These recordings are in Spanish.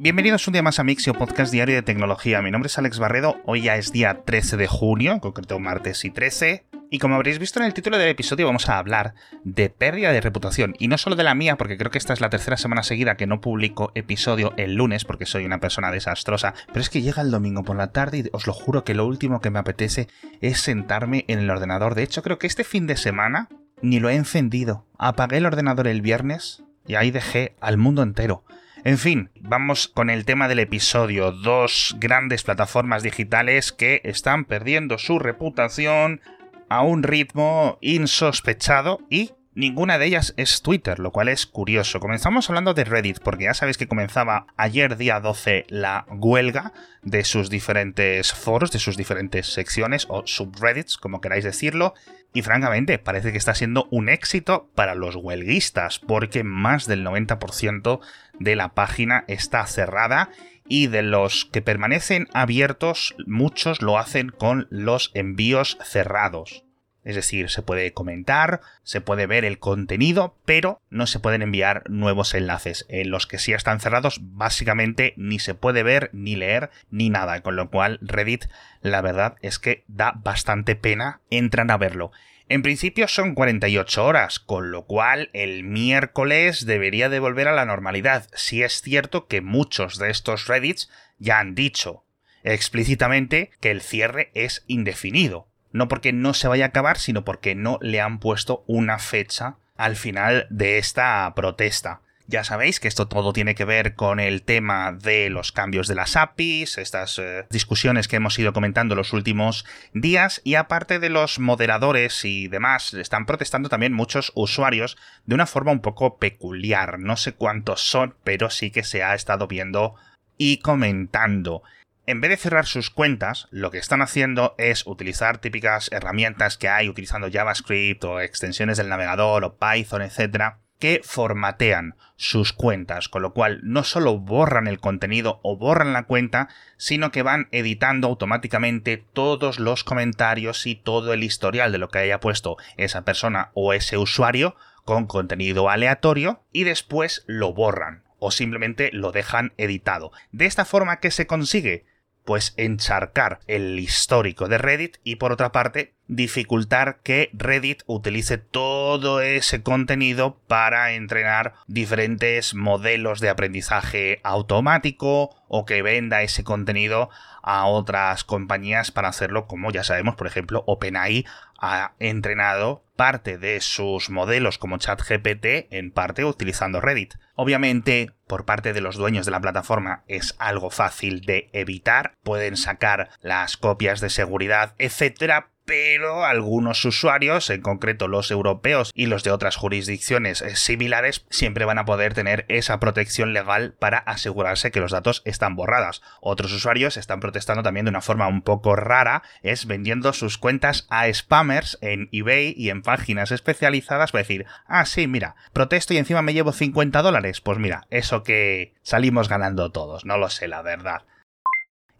Bienvenidos un día más a Mixio, podcast diario de tecnología. Mi nombre es Alex Barredo, hoy ya es día 13 de junio, en concreto martes y 13. Y como habréis visto en el título del episodio, vamos a hablar de pérdida de reputación. Y no solo de la mía, porque creo que esta es la tercera semana seguida que no publico episodio el lunes, porque soy una persona desastrosa. Pero es que llega el domingo por la tarde y os lo juro que lo último que me apetece es sentarme en el ordenador. De hecho, creo que este fin de semana ni lo he encendido. Apagué el ordenador el viernes y ahí dejé al mundo entero. En fin, vamos con el tema del episodio. Dos grandes plataformas digitales que están perdiendo su reputación a un ritmo insospechado y ninguna de ellas es Twitter, lo cual es curioso. Comenzamos hablando de Reddit, porque ya sabéis que comenzaba ayer día 12 la huelga de sus diferentes foros, de sus diferentes secciones o subreddits, como queráis decirlo. Y francamente, parece que está siendo un éxito para los huelguistas, porque más del 90% de la página está cerrada y de los que permanecen abiertos, muchos lo hacen con los envíos cerrados. Es decir, se puede comentar, se puede ver el contenido, pero no se pueden enviar nuevos enlaces. En los que sí están cerrados, básicamente ni se puede ver, ni leer, ni nada. Con lo cual, Reddit, la verdad es que da bastante pena. Entran a verlo. En principio son 48 horas, con lo cual el miércoles debería de volver a la normalidad. Si es cierto que muchos de estos Reddits ya han dicho explícitamente que el cierre es indefinido. No porque no se vaya a acabar, sino porque no le han puesto una fecha al final de esta protesta. Ya sabéis que esto todo tiene que ver con el tema de los cambios de las APIs, estas eh, discusiones que hemos ido comentando los últimos días, y aparte de los moderadores y demás, están protestando también muchos usuarios de una forma un poco peculiar. No sé cuántos son, pero sí que se ha estado viendo y comentando en vez de cerrar sus cuentas, lo que están haciendo es utilizar típicas herramientas que hay utilizando JavaScript o extensiones del navegador o Python, etc., que formatean sus cuentas, con lo cual no solo borran el contenido o borran la cuenta, sino que van editando automáticamente todos los comentarios y todo el historial de lo que haya puesto esa persona o ese usuario con contenido aleatorio y después lo borran o simplemente lo dejan editado. De esta forma, ¿qué se consigue? pues encharcar el histórico de Reddit y por otra parte dificultar que Reddit utilice todo ese contenido para entrenar diferentes modelos de aprendizaje automático o que venda ese contenido a otras compañías para hacerlo como ya sabemos, por ejemplo, OpenAI ha entrenado parte de sus modelos como ChatGPT en parte utilizando Reddit. Obviamente, por parte de los dueños de la plataforma es algo fácil de evitar, pueden sacar las copias de seguridad, etcétera, pero algunos usuarios, en concreto los europeos y los de otras jurisdicciones eh, similares, siempre van a poder tener esa protección legal para asegurarse que los datos están borradas. Otros usuarios están protestando también de una forma un poco rara, es vendiendo sus cuentas a spammers en eBay y en páginas especializadas para decir, ah, sí, mira, protesto y encima me llevo 50 dólares. Pues mira, eso que salimos ganando todos, no lo sé, la verdad.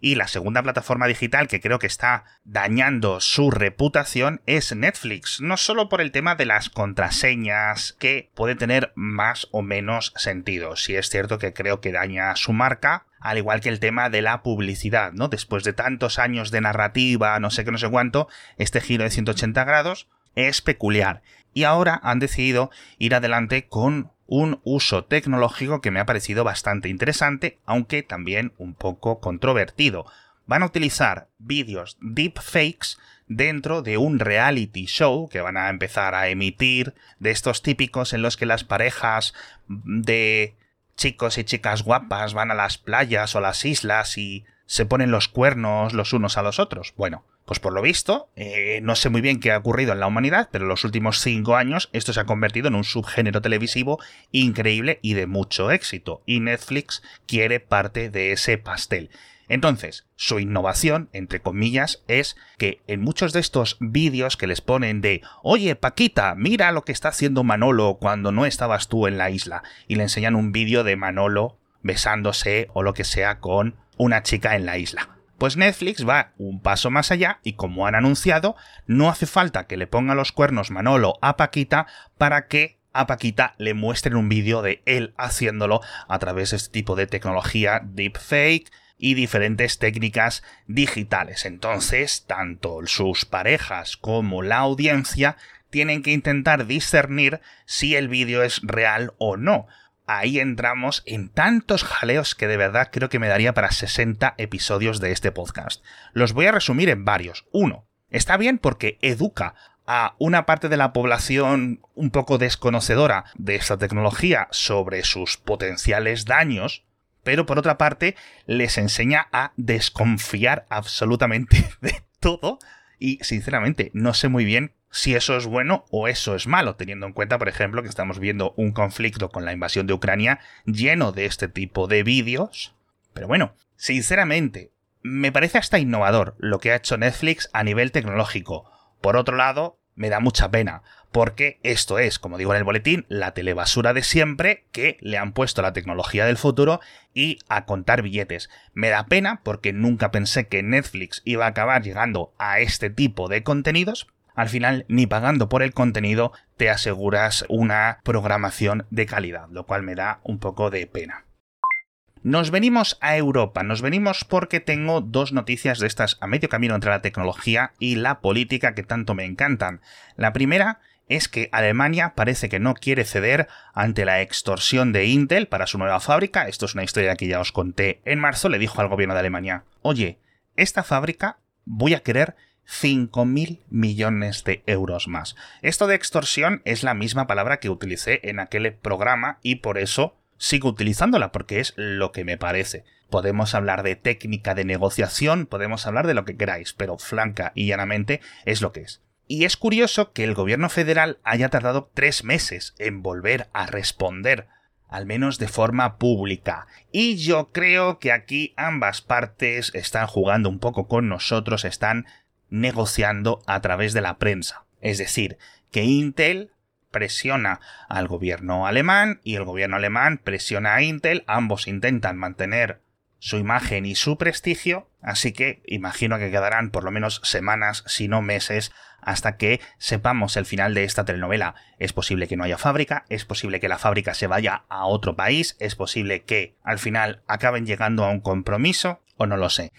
Y la segunda plataforma digital que creo que está dañando su reputación es Netflix, no solo por el tema de las contraseñas, que puede tener más o menos sentido. Si es cierto que creo que daña su marca, al igual que el tema de la publicidad, ¿no? Después de tantos años de narrativa, no sé qué, no sé cuánto, este giro de 180 grados es peculiar. Y ahora han decidido ir adelante con un uso tecnológico que me ha parecido bastante interesante, aunque también un poco controvertido. Van a utilizar vídeos deepfakes dentro de un reality show que van a empezar a emitir de estos típicos en los que las parejas de chicos y chicas guapas van a las playas o las islas y se ponen los cuernos los unos a los otros. Bueno, pues por lo visto, eh, no sé muy bien qué ha ocurrido en la humanidad, pero en los últimos cinco años esto se ha convertido en un subgénero televisivo increíble y de mucho éxito, y Netflix quiere parte de ese pastel. Entonces, su innovación, entre comillas, es que en muchos de estos vídeos que les ponen de Oye, Paquita, mira lo que está haciendo Manolo cuando no estabas tú en la isla, y le enseñan un vídeo de Manolo besándose o lo que sea con una chica en la isla. Pues Netflix va un paso más allá y como han anunciado, no hace falta que le ponga los cuernos Manolo a Paquita para que a Paquita le muestren un vídeo de él haciéndolo a través de este tipo de tecnología deepfake y diferentes técnicas digitales. Entonces, tanto sus parejas como la audiencia tienen que intentar discernir si el vídeo es real o no. Ahí entramos en tantos jaleos que de verdad creo que me daría para 60 episodios de este podcast. Los voy a resumir en varios. Uno, está bien porque educa a una parte de la población un poco desconocedora de esta tecnología sobre sus potenciales daños, pero por otra parte les enseña a desconfiar absolutamente de todo y sinceramente no sé muy bien si eso es bueno o eso es malo, teniendo en cuenta, por ejemplo, que estamos viendo un conflicto con la invasión de Ucrania lleno de este tipo de vídeos. Pero bueno, sinceramente, me parece hasta innovador lo que ha hecho Netflix a nivel tecnológico. Por otro lado, me da mucha pena, porque esto es, como digo en el boletín, la telebasura de siempre que le han puesto la tecnología del futuro y a contar billetes. Me da pena porque nunca pensé que Netflix iba a acabar llegando a este tipo de contenidos. Al final, ni pagando por el contenido te aseguras una programación de calidad, lo cual me da un poco de pena. Nos venimos a Europa, nos venimos porque tengo dos noticias de estas a medio camino entre la tecnología y la política que tanto me encantan. La primera es que Alemania parece que no quiere ceder ante la extorsión de Intel para su nueva fábrica. Esto es una historia que ya os conté. En marzo le dijo al gobierno de Alemania, oye, esta fábrica voy a querer 5.000 millones de euros más. Esto de extorsión es la misma palabra que utilicé en aquel programa y por eso sigo utilizándola porque es lo que me parece. Podemos hablar de técnica de negociación, podemos hablar de lo que queráis, pero flanca y llanamente es lo que es. Y es curioso que el gobierno federal haya tardado tres meses en volver a responder, al menos de forma pública. Y yo creo que aquí ambas partes están jugando un poco con nosotros, están negociando a través de la prensa. Es decir, que Intel presiona al gobierno alemán y el gobierno alemán presiona a Intel, ambos intentan mantener su imagen y su prestigio, así que imagino que quedarán por lo menos semanas, si no meses, hasta que sepamos el final de esta telenovela. Es posible que no haya fábrica, es posible que la fábrica se vaya a otro país, es posible que al final acaben llegando a un compromiso, o no lo sé.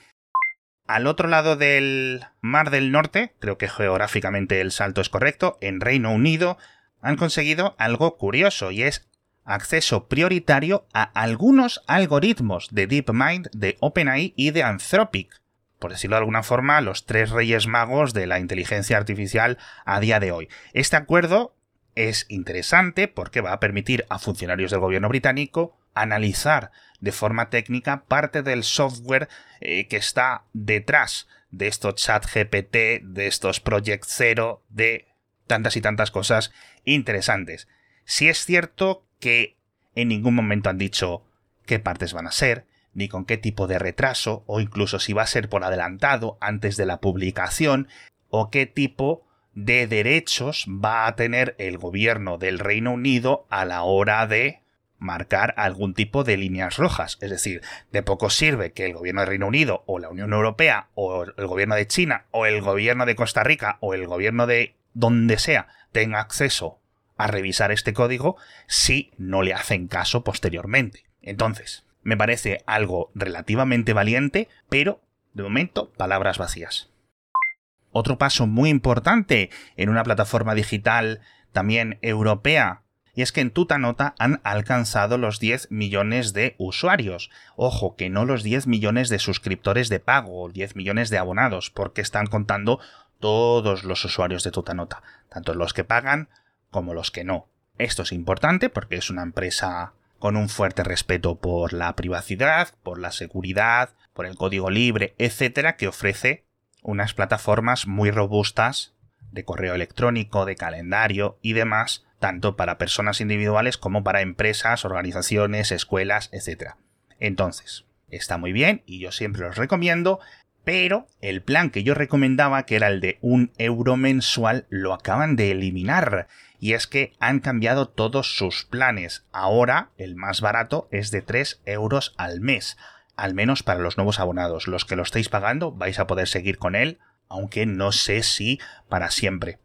Al otro lado del Mar del Norte, creo que geográficamente el salto es correcto, en Reino Unido, han conseguido algo curioso y es acceso prioritario a algunos algoritmos de DeepMind, de OpenAI y de Anthropic. Por decirlo de alguna forma, los tres reyes magos de la inteligencia artificial a día de hoy. Este acuerdo es interesante porque va a permitir a funcionarios del gobierno británico analizar de forma técnica parte del software eh, que está detrás de estos chat GPT, de estos Project Zero, de tantas y tantas cosas interesantes. Si es cierto que en ningún momento han dicho qué partes van a ser, ni con qué tipo de retraso, o incluso si va a ser por adelantado antes de la publicación, o qué tipo de derechos va a tener el gobierno del Reino Unido a la hora de marcar algún tipo de líneas rojas. Es decir, de poco sirve que el gobierno del Reino Unido o la Unión Europea o el gobierno de China o el gobierno de Costa Rica o el gobierno de donde sea tenga acceso a revisar este código si no le hacen caso posteriormente. Entonces, me parece algo relativamente valiente, pero de momento palabras vacías. Otro paso muy importante en una plataforma digital también europea y es que en Tutanota han alcanzado los 10 millones de usuarios. Ojo, que no los 10 millones de suscriptores de pago o 10 millones de abonados, porque están contando todos los usuarios de Tutanota, tanto los que pagan como los que no. Esto es importante porque es una empresa con un fuerte respeto por la privacidad, por la seguridad, por el código libre, etcétera, que ofrece unas plataformas muy robustas de correo electrónico, de calendario y demás, tanto para personas individuales como para empresas, organizaciones, escuelas, etc. Entonces, está muy bien y yo siempre los recomiendo, pero el plan que yo recomendaba, que era el de un euro mensual, lo acaban de eliminar. Y es que han cambiado todos sus planes. Ahora el más barato es de 3 euros al mes. Al menos para los nuevos abonados. Los que lo estáis pagando vais a poder seguir con él, aunque no sé si para siempre.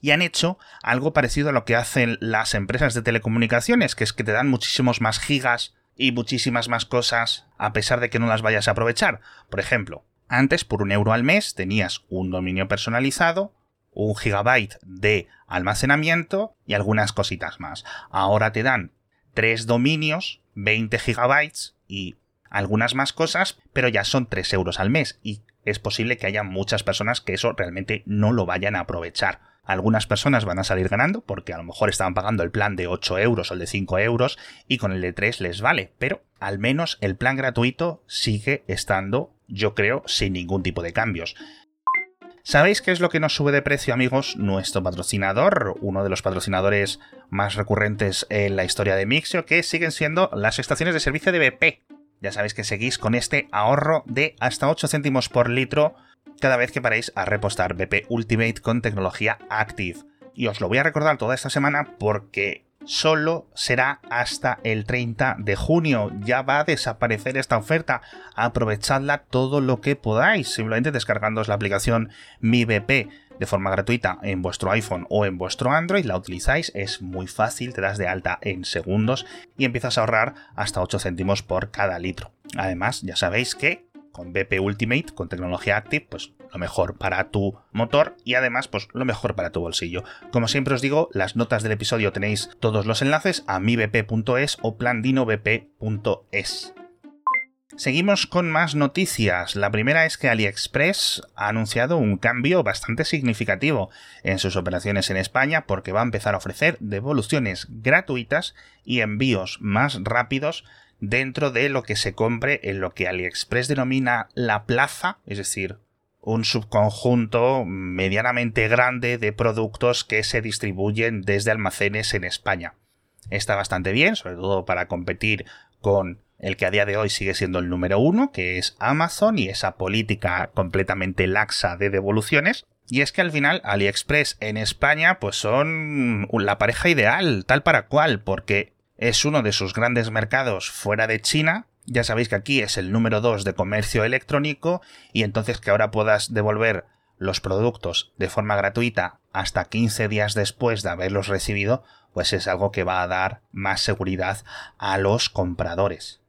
Y han hecho algo parecido a lo que hacen las empresas de telecomunicaciones, que es que te dan muchísimos más gigas y muchísimas más cosas a pesar de que no las vayas a aprovechar. Por ejemplo, antes por un euro al mes tenías un dominio personalizado, un gigabyte de almacenamiento y algunas cositas más. Ahora te dan tres dominios, 20 gigabytes y algunas más cosas, pero ya son 3 euros al mes y es posible que haya muchas personas que eso realmente no lo vayan a aprovechar. Algunas personas van a salir ganando porque a lo mejor estaban pagando el plan de 8 euros o el de 5 euros y con el de 3 les vale, pero al menos el plan gratuito sigue estando, yo creo, sin ningún tipo de cambios. ¿Sabéis qué es lo que nos sube de precio, amigos? Nuestro patrocinador, uno de los patrocinadores más recurrentes en la historia de Mixio, que siguen siendo las estaciones de servicio de BP. Ya sabéis que seguís con este ahorro de hasta 8 céntimos por litro cada vez que paréis a repostar BP Ultimate con tecnología Active. Y os lo voy a recordar toda esta semana porque solo será hasta el 30 de junio. Ya va a desaparecer esta oferta. Aprovechadla todo lo que podáis, simplemente descargándoos la aplicación Mi BP de forma gratuita en vuestro iPhone o en vuestro Android, la utilizáis, es muy fácil, te das de alta en segundos y empiezas a ahorrar hasta 8 céntimos por cada litro. Además, ya sabéis que con BP Ultimate, con tecnología Active, pues lo mejor para tu motor y además pues lo mejor para tu bolsillo. Como siempre os digo, las notas del episodio tenéis todos los enlaces a mibp.es o plandinobp.es. Seguimos con más noticias. La primera es que AliExpress ha anunciado un cambio bastante significativo en sus operaciones en España porque va a empezar a ofrecer devoluciones gratuitas y envíos más rápidos dentro de lo que se compre en lo que AliExpress denomina la plaza, es decir, un subconjunto medianamente grande de productos que se distribuyen desde almacenes en España. Está bastante bien, sobre todo para competir con el que a día de hoy sigue siendo el número uno, que es Amazon y esa política completamente laxa de devoluciones. Y es que al final AliExpress en España pues son la pareja ideal, tal para cual, porque es uno de sus grandes mercados fuera de China. Ya sabéis que aquí es el número 2 de comercio electrónico y entonces que ahora puedas devolver los productos de forma gratuita hasta 15 días después de haberlos recibido, pues es algo que va a dar más seguridad a los compradores.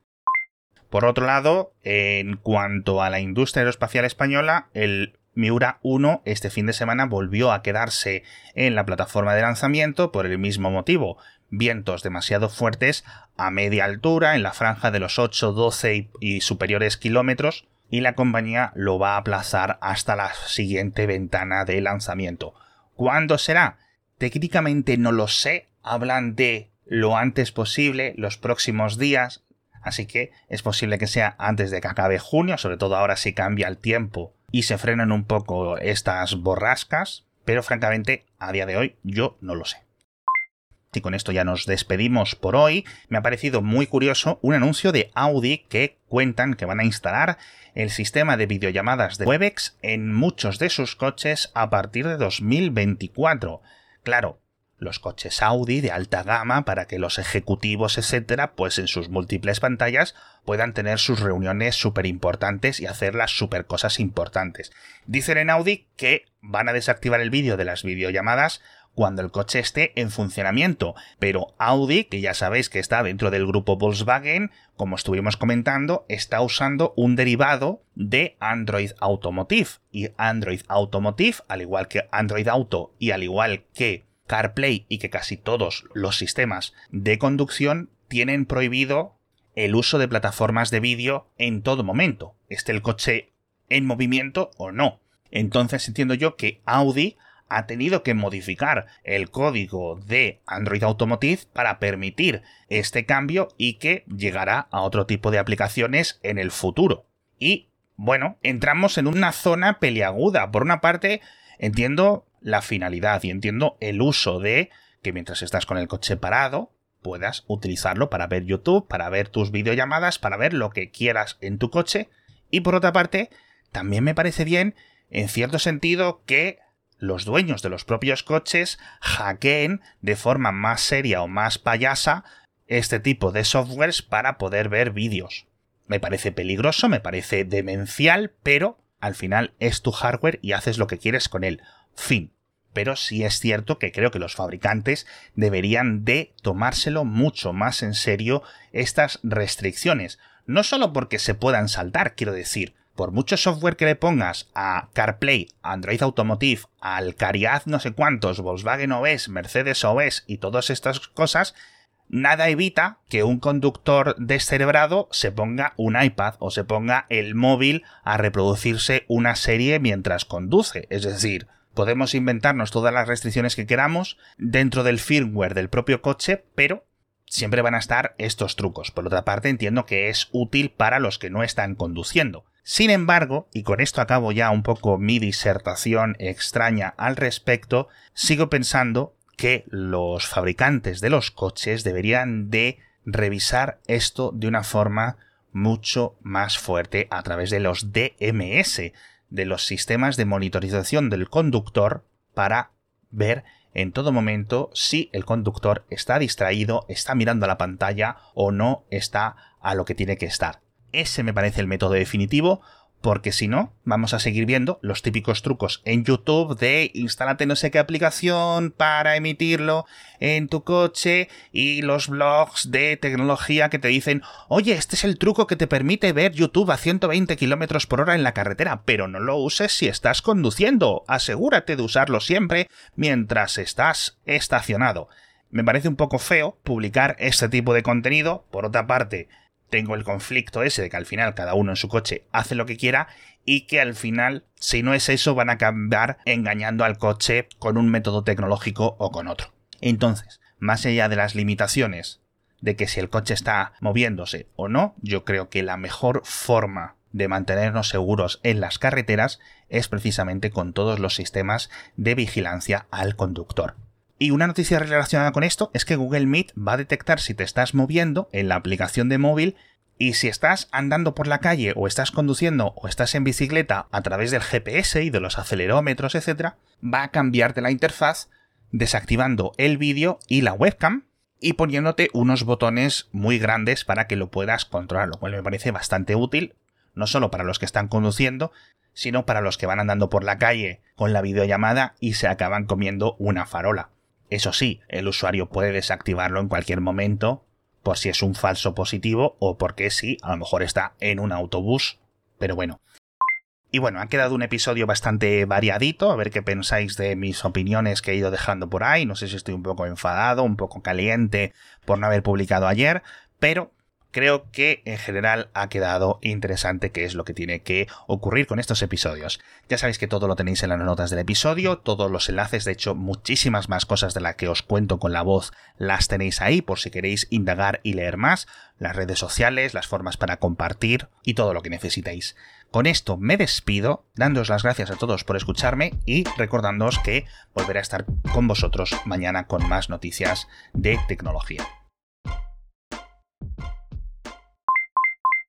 Por otro lado, en cuanto a la industria aeroespacial española, el Miura 1 este fin de semana volvió a quedarse en la plataforma de lanzamiento por el mismo motivo vientos demasiado fuertes a media altura en la franja de los 8, 12 y, superiores kilómetros y la compañía lo va a aplazar hasta la siguiente ventana de lanzamiento. ¿Cuándo será? Técnicamente no lo sé, hablan de lo antes posible, los próximos días, así que es posible que sea antes de que acabe junio, sobre todo ahora si cambia el tiempo y se frenan un poco estas borrascas, pero francamente a día de hoy yo no lo sé. Y con esto ya nos despedimos por hoy. Me ha parecido muy curioso un anuncio de Audi que cuentan que van a instalar el sistema de videollamadas de Webex en muchos de sus coches a partir de 2024. Claro, los coches Audi de alta gama para que los ejecutivos, etcétera, pues en sus múltiples pantallas puedan tener sus reuniones súper importantes y hacer las súper cosas importantes. Dicen en Audi que van a desactivar el vídeo de las videollamadas cuando el coche esté en funcionamiento. Pero Audi, que ya sabéis que está dentro del grupo Volkswagen, como estuvimos comentando, está usando un derivado de Android Automotive. Y Android Automotive, al igual que Android Auto y al igual que CarPlay y que casi todos los sistemas de conducción, tienen prohibido el uso de plataformas de vídeo en todo momento, esté el coche en movimiento o no. Entonces entiendo yo que Audi ha tenido que modificar el código de Android Automotive para permitir este cambio y que llegará a otro tipo de aplicaciones en el futuro. Y bueno, entramos en una zona peliaguda. Por una parte, entiendo la finalidad y entiendo el uso de que mientras estás con el coche parado, puedas utilizarlo para ver YouTube, para ver tus videollamadas, para ver lo que quieras en tu coche. Y por otra parte, también me parece bien, en cierto sentido, que los dueños de los propios coches hackeen de forma más seria o más payasa este tipo de softwares para poder ver vídeos. Me parece peligroso, me parece demencial, pero al final es tu hardware y haces lo que quieres con él. Fin. pero sí es cierto que creo que los fabricantes deberían de tomárselo mucho más en serio estas restricciones. No solo porque se puedan saltar, quiero decir, por mucho software que le pongas a CarPlay, Android Automotive, al Cariad no sé cuántos, Volkswagen OS, Mercedes OS y todas estas cosas, nada evita que un conductor descerebrado se ponga un iPad o se ponga el móvil a reproducirse una serie mientras conduce. Es decir, podemos inventarnos todas las restricciones que queramos dentro del firmware del propio coche, pero siempre van a estar estos trucos. Por otra parte, entiendo que es útil para los que no están conduciendo. Sin embargo, y con esto acabo ya un poco mi disertación extraña al respecto, sigo pensando que los fabricantes de los coches deberían de revisar esto de una forma mucho más fuerte a través de los DMS, de los sistemas de monitorización del conductor para ver en todo momento si el conductor está distraído, está mirando a la pantalla o no está a lo que tiene que estar. Ese me parece el método definitivo porque si no, vamos a seguir viendo los típicos trucos en YouTube de instálate no sé qué aplicación para emitirlo en tu coche y los blogs de tecnología que te dicen, oye, este es el truco que te permite ver YouTube a 120 km por hora en la carretera, pero no lo uses si estás conduciendo. Asegúrate de usarlo siempre mientras estás estacionado. Me parece un poco feo publicar este tipo de contenido. Por otra parte, tengo el conflicto ese de que al final cada uno en su coche hace lo que quiera y que al final, si no es eso, van a acabar engañando al coche con un método tecnológico o con otro. Entonces, más allá de las limitaciones de que si el coche está moviéndose o no, yo creo que la mejor forma de mantenernos seguros en las carreteras es precisamente con todos los sistemas de vigilancia al conductor. Y una noticia relacionada con esto es que Google Meet va a detectar si te estás moviendo en la aplicación de móvil y si estás andando por la calle o estás conduciendo o estás en bicicleta a través del GPS y de los acelerómetros, etc., va a cambiarte la interfaz desactivando el vídeo y la webcam y poniéndote unos botones muy grandes para que lo puedas controlar, lo cual me parece bastante útil, no solo para los que están conduciendo, sino para los que van andando por la calle con la videollamada y se acaban comiendo una farola. Eso sí, el usuario puede desactivarlo en cualquier momento por si es un falso positivo o porque sí, a lo mejor está en un autobús. Pero bueno. Y bueno, ha quedado un episodio bastante variadito, a ver qué pensáis de mis opiniones que he ido dejando por ahí. No sé si estoy un poco enfadado, un poco caliente por no haber publicado ayer, pero creo que en general ha quedado interesante qué es lo que tiene que ocurrir con estos episodios. Ya sabéis que todo lo tenéis en las notas del episodio, todos los enlaces, de hecho muchísimas más cosas de las que os cuento con la voz las tenéis ahí por si queréis indagar y leer más, las redes sociales, las formas para compartir y todo lo que necesitéis. Con esto me despido, dándoos las gracias a todos por escucharme y recordándoos que volveré a estar con vosotros mañana con más noticias de tecnología.